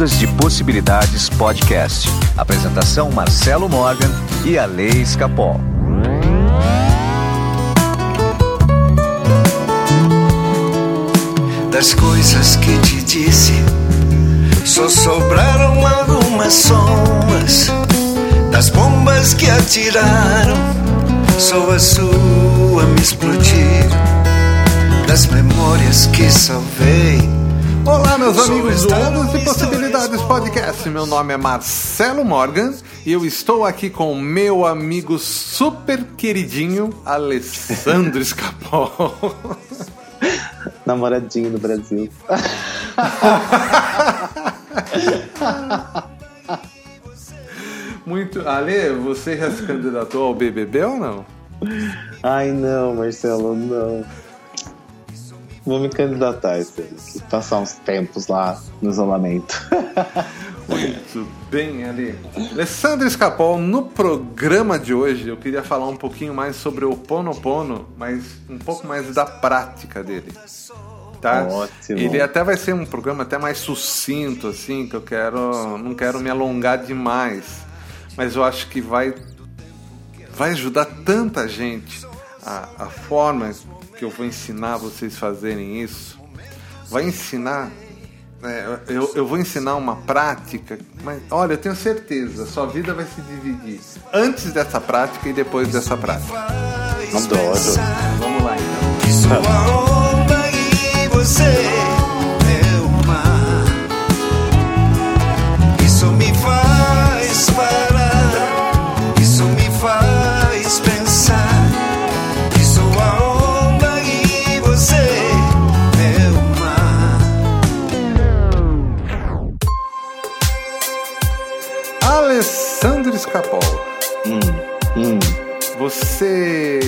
Ondas de Possibilidades Podcast. Apresentação Marcelo Morgan e a Lei Escapol. Das coisas que te disse, só sobraram algumas sombras. Das bombas que atiraram, só a sua me explodiu. Das memórias que salvei. Olá, meus amigos do Ondas de Possibilidades Podcast. Meu nome é Marcelo Morgan e eu estou aqui com meu amigo super queridinho Alessandro Escapol. Namoradinho do Brasil. Muito. Ale, você já se candidatou ao BBB ou não? Ai, não, Marcelo, não. Vou me candidatar ano, passar uns tempos lá no isolamento. Muito bem, Ali. Alessandro Escapol, no programa de hoje eu queria falar um pouquinho mais sobre o Ponopono, mas um pouco mais da prática dele. Tá? Ótimo. Ele até vai ser um programa até mais sucinto, assim, que eu quero. não quero me alongar demais. Mas eu acho que vai. vai ajudar tanta gente. A, a forma que eu vou ensinar vocês fazerem isso vai ensinar é, eu, eu vou ensinar uma prática, mas olha, eu tenho certeza, sua vida vai se dividir antes dessa prática e depois dessa prática. Adoro. Vamos lá então. Alessandro Escapol, Hum, hum. você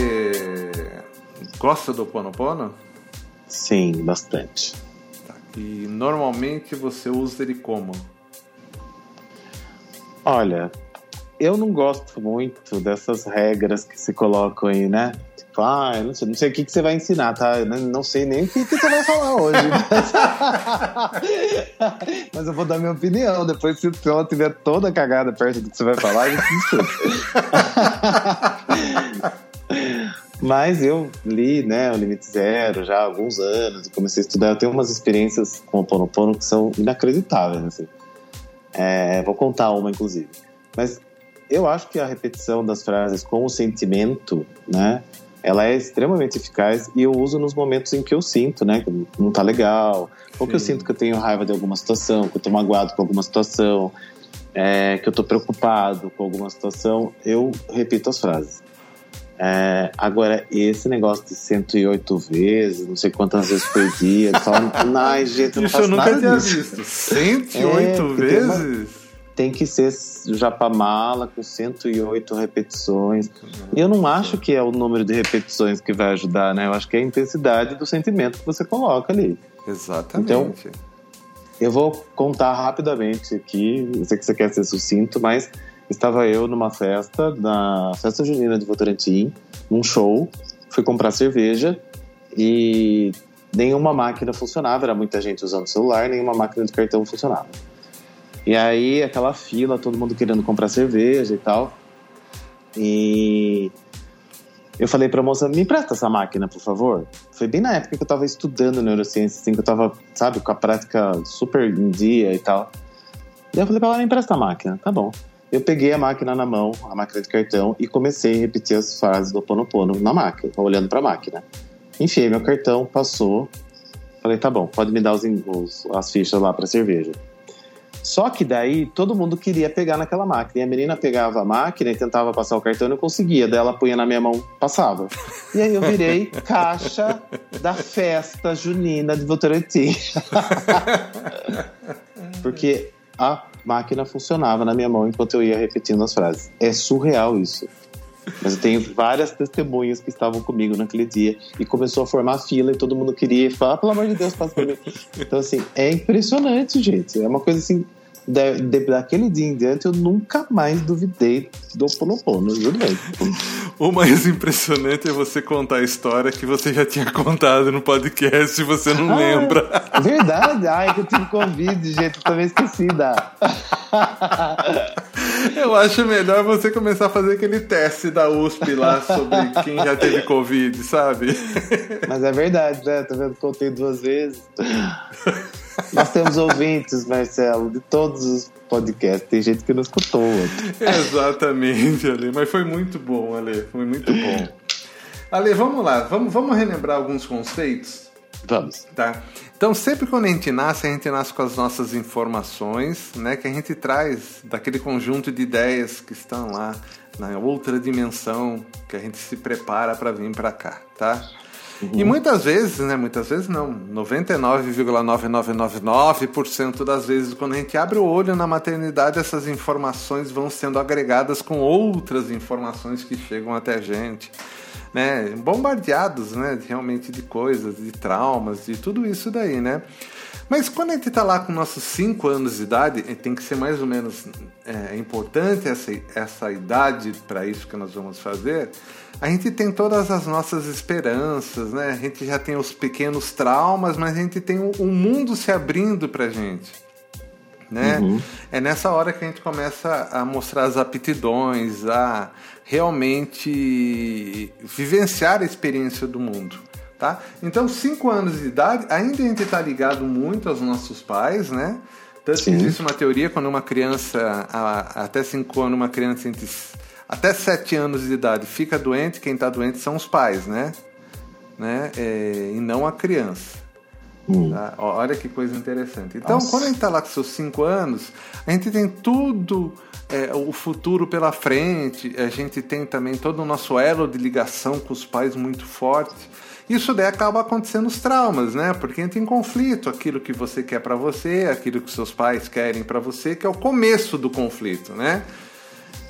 gosta do Ponopono? Sim, bastante. E normalmente você usa ele como? Olha, eu não gosto muito dessas regras que se colocam aí, né? Tipo, ah, eu não sei, não sei o que, que você vai ensinar, tá? Eu não- sei nem o que, que você vai falar hoje. Mas eu vou dar minha opinião. Depois, se ela tiver toda cagada perto do que você vai falar, a gente. Mas eu li, né, o Limite Zero já há alguns anos, comecei a estudar. Eu tenho umas experiências com o Ponopono que são inacreditáveis, assim. É, vou contar uma, inclusive. Mas eu acho que a repetição das frases com o sentimento, né, ela é extremamente eficaz e eu uso nos momentos em que eu sinto, né, que não tá legal, ou que eu sinto que eu tenho raiva de alguma situação, que eu tô magoado com alguma situação, é, que eu tô preocupado com alguma situação, eu repito as frases. É, agora, esse negócio de 108 vezes, não sei quantas vezes por dia, falo, ai, gente, eu não Isso faço eu nunca nada tinha disso. visto. 108 É, vezes? Tem que ser japamala com 108 repetições. E eu não acho que é o número de repetições que vai ajudar, né? Eu acho que é a intensidade do sentimento que você coloca ali. Exatamente. Eu vou contar rapidamente aqui, eu sei que você quer ser sucinto, mas estava eu numa festa, na festa junina de Votorantim, num show, fui comprar cerveja e nenhuma máquina funcionava, era muita gente usando celular, nenhuma máquina de cartão funcionava. E aí aquela fila, todo mundo querendo comprar cerveja e tal. E eu falei pra moça, me empresta essa máquina, por favor. Foi bem na época que eu tava estudando neurociência, assim, que eu tava, sabe, com a prática super em dia e tal. E eu falei pra ela, me empresta a máquina, tá bom. Eu peguei a máquina na mão, a máquina de cartão, e comecei a repetir as frases do Ponopono na máquina, olhando pra máquina. Enfiei meu cartão, passou. Falei, tá bom, pode me dar os, os- as fichas lá pra cerveja. Só que daí todo mundo queria pegar naquela máquina. E a menina pegava a máquina e tentava passar o cartão e não conseguia. Daí ela punha na minha mão, passava. E aí eu virei caixa da festa junina de Votorantim. Porque a máquina funcionava na minha mão enquanto eu ia repetindo as frases. É surreal isso. Mas eu tenho várias testemunhas que estavam comigo naquele dia e começou a formar fila e todo mundo queria falar, "Ah, pelo amor de Deus, passa pra mim. Então, assim, é impressionante, gente. É uma coisa assim da, de, daquele dia em diante eu nunca mais duvidei do Ponopono, juro mesmo. O mais impressionante é você contar a história que você já tinha contado no podcast e você não Ah, lembra. Verdade, ai que eu tive Covid, gente, eu também esqueci da. Eu acho melhor você começar a fazer aquele teste da USP lá sobre quem já teve Covid, sabe? Mas é verdade, né? Tá vendo? Contei duas vezes. Nós temos ouvintes, Marcelo, de todos os podcasts. Tem gente que não escutou. Exatamente, Ale. Mas foi muito bom, Ale. Foi muito bom. Ale, vamos lá. Vamos, vamos relembrar alguns conceitos? Vamos. Tá? Então, sempre quando a gente nasce, a gente nasce com as nossas informações, né? Que a gente traz daquele conjunto de ideias que estão lá na outra dimensão que a gente se prepara para vir para cá, tá? E muitas vezes, né? Muitas vezes não. 99,9999% das vezes, quando a gente abre o olho na maternidade, essas informações vão sendo agregadas com outras informações que chegam até a gente né, bombardeados, né, realmente de coisas, de traumas, de tudo isso daí, né? Mas quando a gente está lá com nossos 5 anos de idade, tem que ser mais ou menos é, importante essa, essa idade para isso que nós vamos fazer, a gente tem todas as nossas esperanças, né? A gente já tem os pequenos traumas, mas a gente tem o, o mundo se abrindo para gente. Né? É nessa hora que a gente começa a mostrar as aptidões, a realmente vivenciar a experiência do mundo. Tá? Então, 5 anos de idade, ainda a gente está ligado muito aos nossos pais, né? Tanto Sim. existe uma teoria quando uma criança, a- até 5 anos, uma criança entre, até 7 anos de idade fica doente, quem está doente são os pais, né? né? É, e não a criança. Tá? Ó, Olha que coisa interessante. Então, Nossa. quando a gente está lá com seus 5 anos, a gente tem tudo é, o futuro pela frente, a gente tem também todo o nosso elo de ligação com os pais muito forte. Isso daí acaba acontecendo os traumas, né? Porque entra em conflito aquilo que você quer para você, aquilo que seus pais querem para você, que é o começo do conflito, né?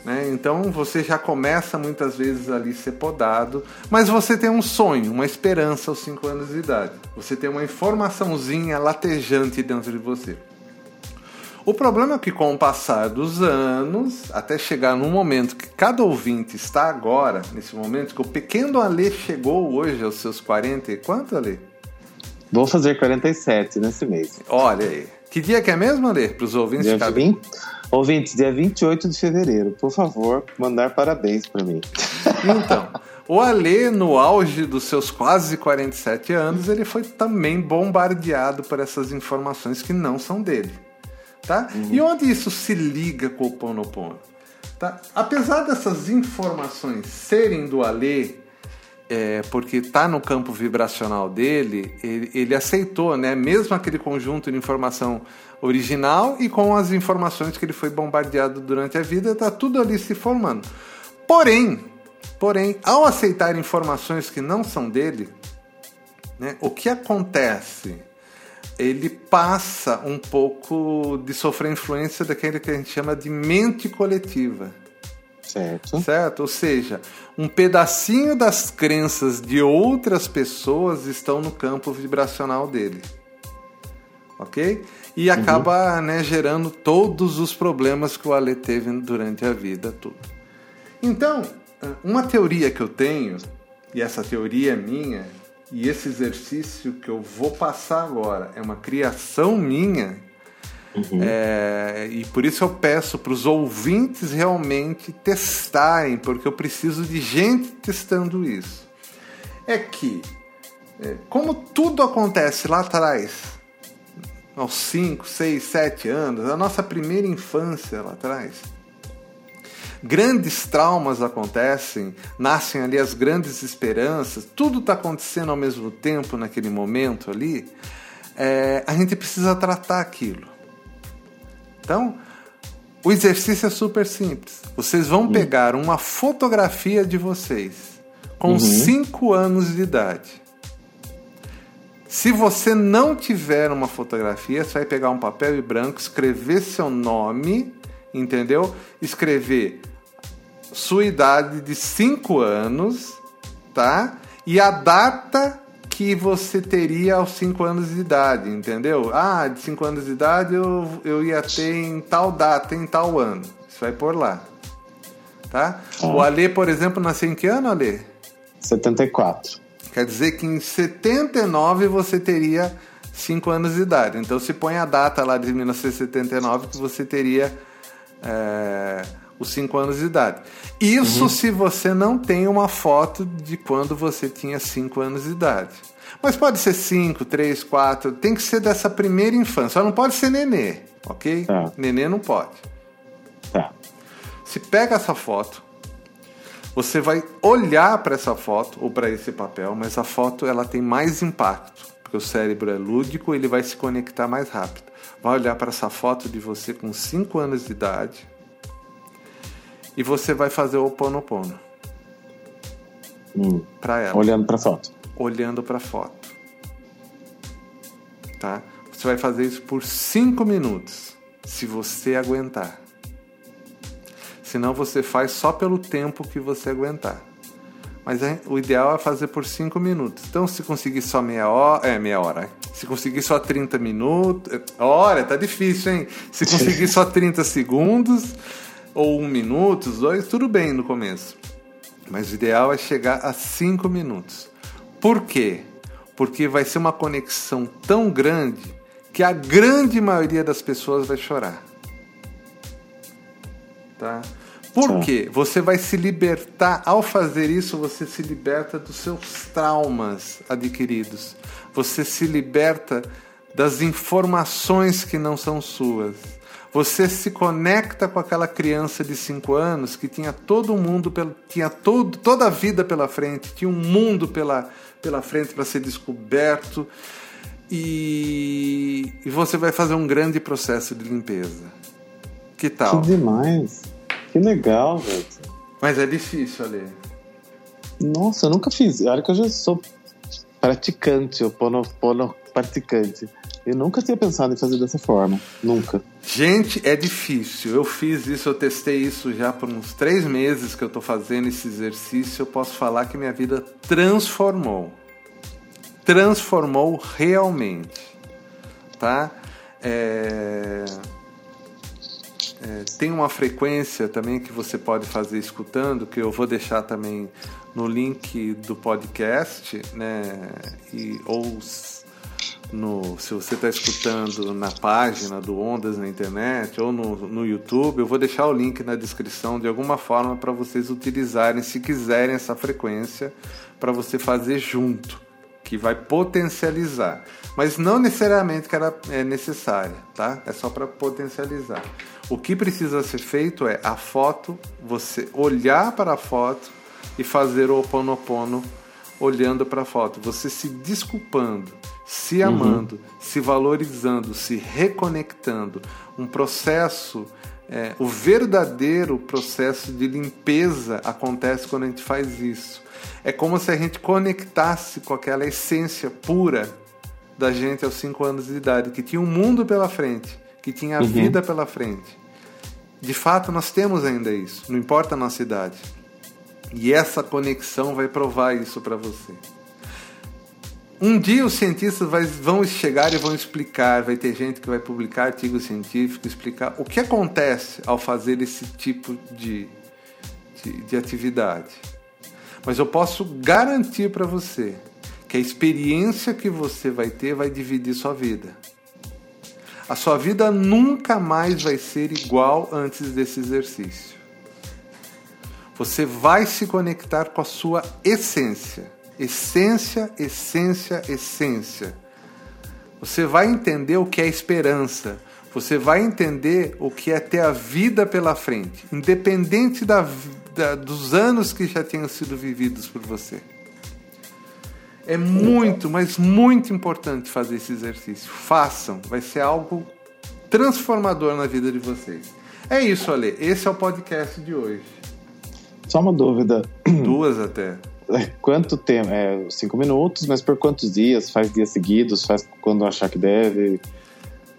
Né? Então você já começa muitas vezes ali ser podado, mas você tem um sonho, uma esperança aos 5 anos de idade. Você tem uma informaçãozinha latejante dentro de você. O problema é que com o passar dos anos, até chegar no momento que cada ouvinte está agora, nesse momento que o pequeno Alê chegou hoje aos seus 40 e quanto, Alê? Vou fazer 47 nesse mês. Olha aí. Que dia que é mesmo, Alê? Para os ouvintes Dia ficarem 20, ouvintes, dia 28 de fevereiro. Por favor, mandar parabéns para mim. Então, o Alê, no auge dos seus quase 47 anos, ele foi também bombardeado por essas informações que não são dele. Tá? E onde isso se liga com o Ponopono? Tá? Apesar dessas informações serem do Alê, é, porque está no campo vibracional dele, ele, ele aceitou, né? Mesmo aquele conjunto de informação original e com as informações que ele foi bombardeado durante a vida, está tudo ali se formando. Porém, porém, ao aceitar informações que não são dele, né, o que acontece? Ele passa um pouco de sofrer influência daquele que a gente chama de mente coletiva Certo? certo? Ou seja, um pedacinho das crenças de outras pessoas estão no campo vibracional dele. Ok? E acaba né, gerando todos os problemas que o Ale teve durante a vida tudo. Então, uma teoria que eu tenho, e essa teoria é minha, e esse exercício que eu vou passar agora é uma criação minha, é, e por isso eu peço para os ouvintes realmente testarem, porque eu preciso de gente testando isso. É que, é, como tudo acontece lá atrás, aos 5, 6, 7 anos, a nossa primeira infância lá atrás, grandes traumas acontecem, nascem ali as grandes esperanças, tudo está acontecendo ao mesmo tempo naquele momento ali, é, a gente precisa tratar aquilo. Então, o exercício é super simples. Vocês vão pegar uma fotografia de vocês com 5 anos de idade. Se você não tiver uma fotografia, você vai pegar um papel e branco, escrever seu nome, entendeu? Escrever sua idade de 5 anos, tá? E a data que você teria aos 5 anos de idade, entendeu? Ah, de 5 anos de idade eu, eu ia ter em tal data, em tal ano. Isso vai por lá. Tá? O Ale, por exemplo, nasceu em que ano, Ale? 74. Quer dizer que em 79 você teria 5 anos de idade. Então se põe a data lá de 1979 que você teria é, os 5 anos de idade. Isso se você não tem uma foto de quando você tinha 5 anos de idade. Mas pode ser 5, 3, 4, tem que ser dessa primeira infância. Só não pode ser nenê, ok? Tá. Nenê não pode. Tá. Se pega essa foto, você vai olhar para essa foto ou para esse papel, mas a foto ela tem mais impacto, porque o cérebro é lúdico, ele vai se conectar mais rápido. Vai olhar para essa foto de você com 5 anos de idade e você vai fazer o Oponopono Hum. para ela, Olhando pra foto. olhando para a foto. Tá? Você vai fazer isso por 5 minutos, se você aguentar. Senão você faz só pelo tempo que você aguentar. Mas o ideal é fazer por 5 minutos. Então, se conseguir só meia hora. É, meia hora. Se conseguir só 30 minutos. é, Olha, tá difícil, hein? Se conseguir só 30 segundos, ou um minuto, os dois, tudo bem no começo. Mas o ideal é chegar a 5 minutos. Por quê? Porque vai ser uma conexão tão grande que a grande maioria das pessoas vai chorar. Tá? Por Tá. quê? Você vai se libertar, ao fazer isso, você se liberta dos seus traumas adquiridos. Você se liberta das informações que não são suas. Você se conecta com aquela criança de 5 anos que tinha todo mundo, tinha todo, toda a vida pela frente, tinha um mundo pela, pela frente para ser descoberto. E, e você vai fazer um grande processo de limpeza. Que tal? Que demais. Que legal, velho. Mas é difícil, Ale. Nossa, eu nunca fiz. Olha que eu já sou praticante, o pono, pono praticante. Eu nunca tinha pensado em fazer dessa forma. Nunca. Gente, é difícil. Eu fiz isso, eu testei isso já por uns três meses que eu tô fazendo esse exercício. Eu posso falar que minha vida transformou. Transformou realmente. Tá? É... É, tem uma frequência também que você pode fazer escutando, que eu vou deixar também no link do podcast, né? E, ou no, se você está escutando na página do Ondas na internet ou no, no YouTube, eu vou deixar o link na descrição de alguma forma para vocês utilizarem, se quiserem, essa frequência para você fazer junto, que vai potencializar. Mas não necessariamente que ela é necessária, tá? É só para potencializar. O que precisa ser feito é a foto, você olhar para a foto e fazer o oponopono olhando para a foto, você se desculpando, se amando, se valorizando, se reconectando. Um processo, é, o verdadeiro processo de limpeza acontece quando a gente faz isso. É como se a gente conectasse com aquela essência pura da gente aos 5 anos de idade, que tinha um mundo pela frente, que tinha a vida pela frente. De fato, nós temos ainda isso, não importa a nossa idade. E essa conexão vai provar isso para você. Um dia os cientistas vai- vão chegar e vão explicar, vai ter gente que vai publicar artigo científico, explicar o que acontece ao fazer esse tipo de, de, de atividade. Mas eu posso garantir para você que a experiência que você vai ter vai dividir sua vida. A sua vida nunca mais vai ser igual antes desse exercício. Você vai se conectar com a sua essência. Essência, essência, essência. Você vai entender o que é esperança. Você vai entender o que é ter a vida pela frente, independente da, da- dos anos que já tenham sido vividos por você. É muito, mas muito importante fazer esse exercício. Façam, vai ser algo transformador na vida de vocês. É isso, Ale. Esse é o podcast de hoje. Só uma dúvida. Duas até. Quanto tempo? É, cinco minutos, mas por quantos dias? Faz dias seguidos? Faz quando achar que deve?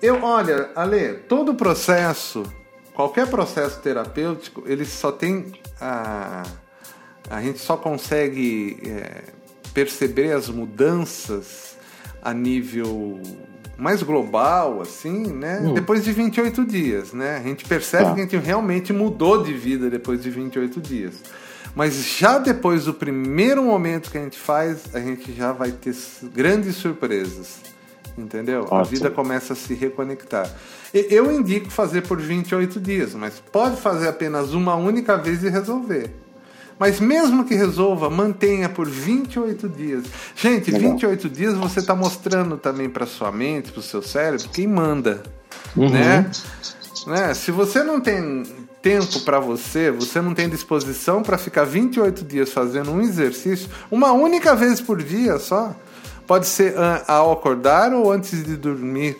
Eu, olha, Ale, todo processo, qualquer processo terapêutico, ele só tem a, a gente só consegue é, perceber as mudanças a nível mais global, assim, né? Hum. Depois de 28 dias, né? A gente percebe Tá. que a gente realmente mudou de vida depois de 28 dias. Mas já depois do primeiro momento que a gente faz, a gente já vai ter grandes surpresas. Entendeu? A Ótimo. vida começa a se reconectar. Eu indico fazer por 28 dias, mas pode fazer apenas uma única vez e resolver. Mas mesmo que resolva, mantenha por 28 dias. Gente, Legal. 28 dias você está mostrando também para sua mente, para o seu cérebro, quem manda. Uhum. Né? né? Se você não tem tempo para você, você não tem disposição para ficar 28 dias fazendo um exercício, uma única vez por dia só. Pode ser ao acordar ou antes de dormir.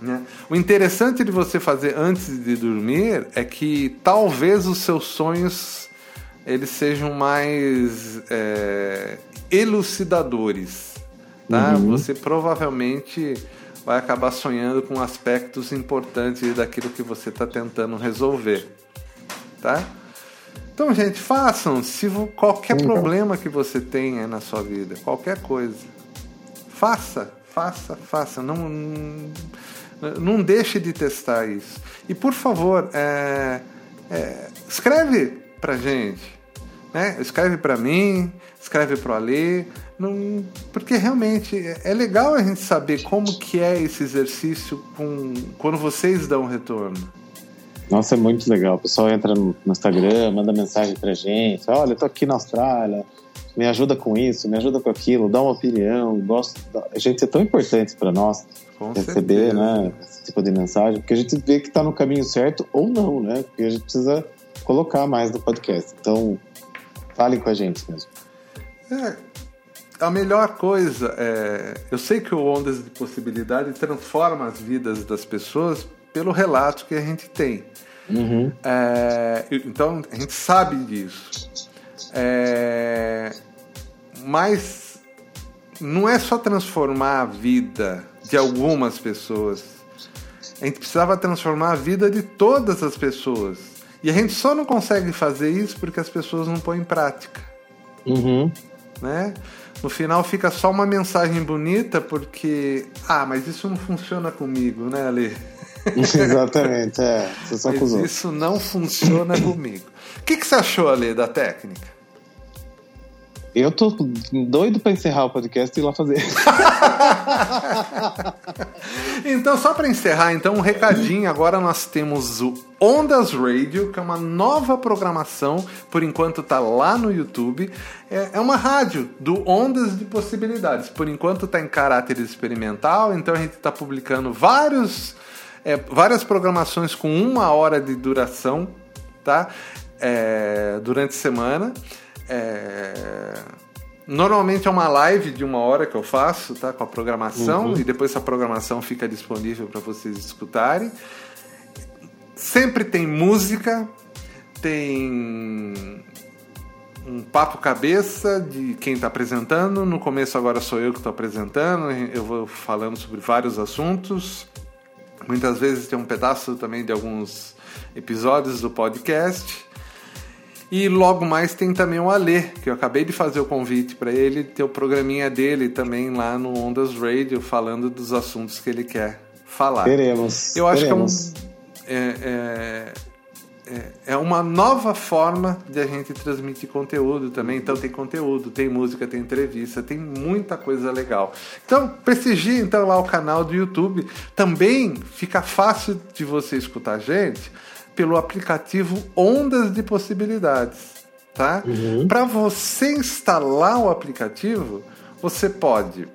né? O interessante de você fazer antes de dormir é que talvez os seus sonhos eles sejam mais é, elucidadores. Tá? Você provavelmente vai acabar sonhando com aspectos importantes daquilo que você está tentando resolver. Tá? Então, gente, façam. Se qualquer problema que você tenha na sua vida, qualquer coisa, faça, faça, faça. Não, não, não deixe de testar isso. E por favor, é, é, escreve pra gente. Né? Escreve pra mim, escreve pro Alê. Não, porque realmente é é legal a gente saber como que é esse exercício com, quando vocês dão retorno. Nossa, é muito legal. O pessoal entra no Instagram, manda mensagem pra gente. Olha, eu tô aqui na Austrália, me ajuda com isso, me ajuda com aquilo, dá uma opinião. Gosto. da- Gente, é tão importante pra nós Com receber certeza. né, esse tipo de mensagem, porque a gente vê que tá no caminho certo ou não, né? Porque a gente precisa colocar mais no podcast. Então, falem com a gente mesmo. É, a melhor coisa é. Eu sei que o Ondas de Possibilidade transforma as vidas das pessoas pelo relato que a gente tem. Uhum. É, então a gente sabe disso. É, mas não é só transformar a vida de algumas pessoas. A gente precisava transformar a vida de todas as pessoas. E a gente só não consegue fazer isso porque as pessoas não põem em prática Uhum. né? No final fica só uma mensagem bonita porque, ah, mas isso não funciona comigo, né, Ale? Exatamente, é. Você só Mas isso não funciona comigo. O que, que você achou, Ale, da técnica? Eu tô doido pra encerrar o podcast e ir lá fazer. Então, só para encerrar, então, um recadinho. Agora nós temos o Ondas Radio, que é uma nova programação, por enquanto tá lá no YouTube. É, é uma rádio do Ondas de Possibilidades. Por enquanto tá em caráter experimental, então a gente tá publicando vários, é, várias programações com uma hora de duração, tá? É, durante a semana. É, Normalmente é uma live de uma hora que eu faço, tá? Com a programação, e depois essa programação fica disponível para vocês escutarem. Sempre tem música, tem um papo cabeça de quem está apresentando. No começo agora sou eu que estou apresentando, eu vou falando sobre vários assuntos. Muitas vezes tem um pedaço também de alguns episódios do podcast. E logo mais tem também o Alê, que eu acabei de fazer o convite para ele ter o programinha dele também lá no Ondas Radio, falando dos assuntos que ele quer falar. Teremos. Eu acho teremos. que é, um, é, é, é uma nova forma de a gente transmitir conteúdo também. Então tem conteúdo, tem música, tem entrevista, tem muita coisa legal. Então prestigie então lá o canal do YouTube. Também fica fácil de você escutar a gente pelo aplicativo Ondas de Possibilidades. Tá? Para você instalar o aplicativo, você pode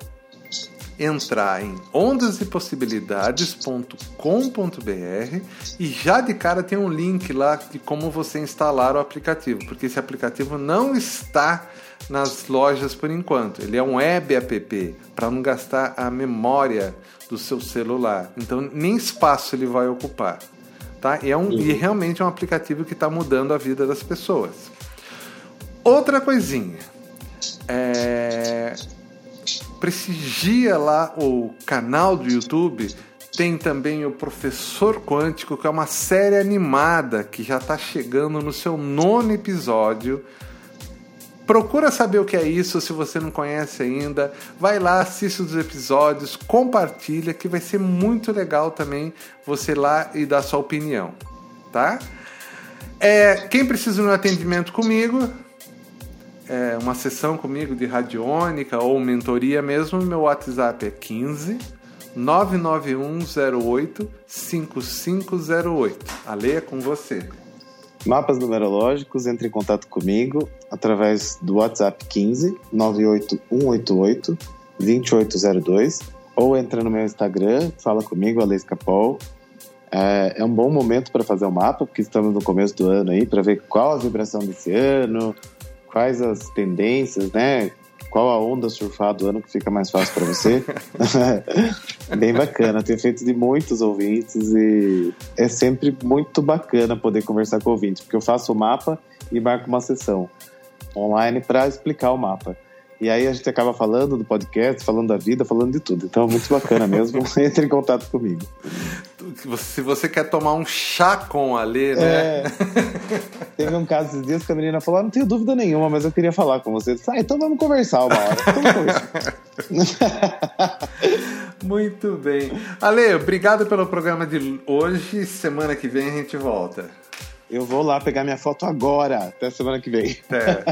entrar em ondasdepossibilidades.com.br e já de cara tem um link lá de como você instalar o aplicativo, porque esse aplicativo não está nas lojas por enquanto. Ele é um web app para não gastar a memória do seu celular. Então nem espaço ele vai ocupar, tá? E é um e realmente é um aplicativo que está mudando a vida das pessoas. Outra coisinha, é, prestigia lá o canal do YouTube. Tem também o Professor Quântico, que é uma série animada que já está chegando no seu nono episódio. Procura saber o que é isso se você não conhece ainda. Vai lá, assiste os episódios, compartilha, que vai ser muito legal também você lá e dar sua opinião, tá? É, quem precisa de um atendimento comigo, é, uma sessão comigo de radiônica ou mentoria mesmo, meu WhatsApp é 15 99108 5508. A lei é com você. Mapas numerológicos, entre em contato comigo através do WhatsApp 15 98188 2802 ou entra no meu Instagram, fala comigo, Alex Capol. É, é um bom momento para fazer o um mapa, porque estamos no começo do ano aí, para ver qual a vibração desse ano, quais as tendências, né? Qual a onda surfar do ano que fica mais fácil para você. bem bacana, tenho feito de muitos ouvintes e é sempre muito bacana poder conversar com ouvintes, porque eu faço o mapa e marco uma sessão online para explicar o mapa. E aí a gente acaba falando do podcast, falando da vida, falando de tudo. Então é muito bacana mesmo. Entre em contato comigo. Se você quer tomar um chá com a Lê, né? É, teve um caso esses dias que a menina falou: ah, não tenho dúvida nenhuma, mas eu queria falar com você. Ah, então vamos conversar uma hora. Vamos conversar. muito bem. Ale, obrigado pelo programa de hoje. Semana que vem a gente volta. Eu vou lá pegar minha foto agora. Até semana que vem. É.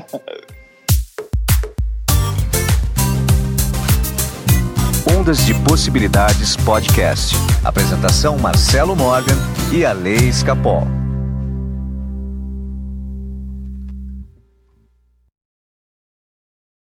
Ondas de Possibilidades Podcast. Apresentação Marcelo Morgan e a Lei Escapol.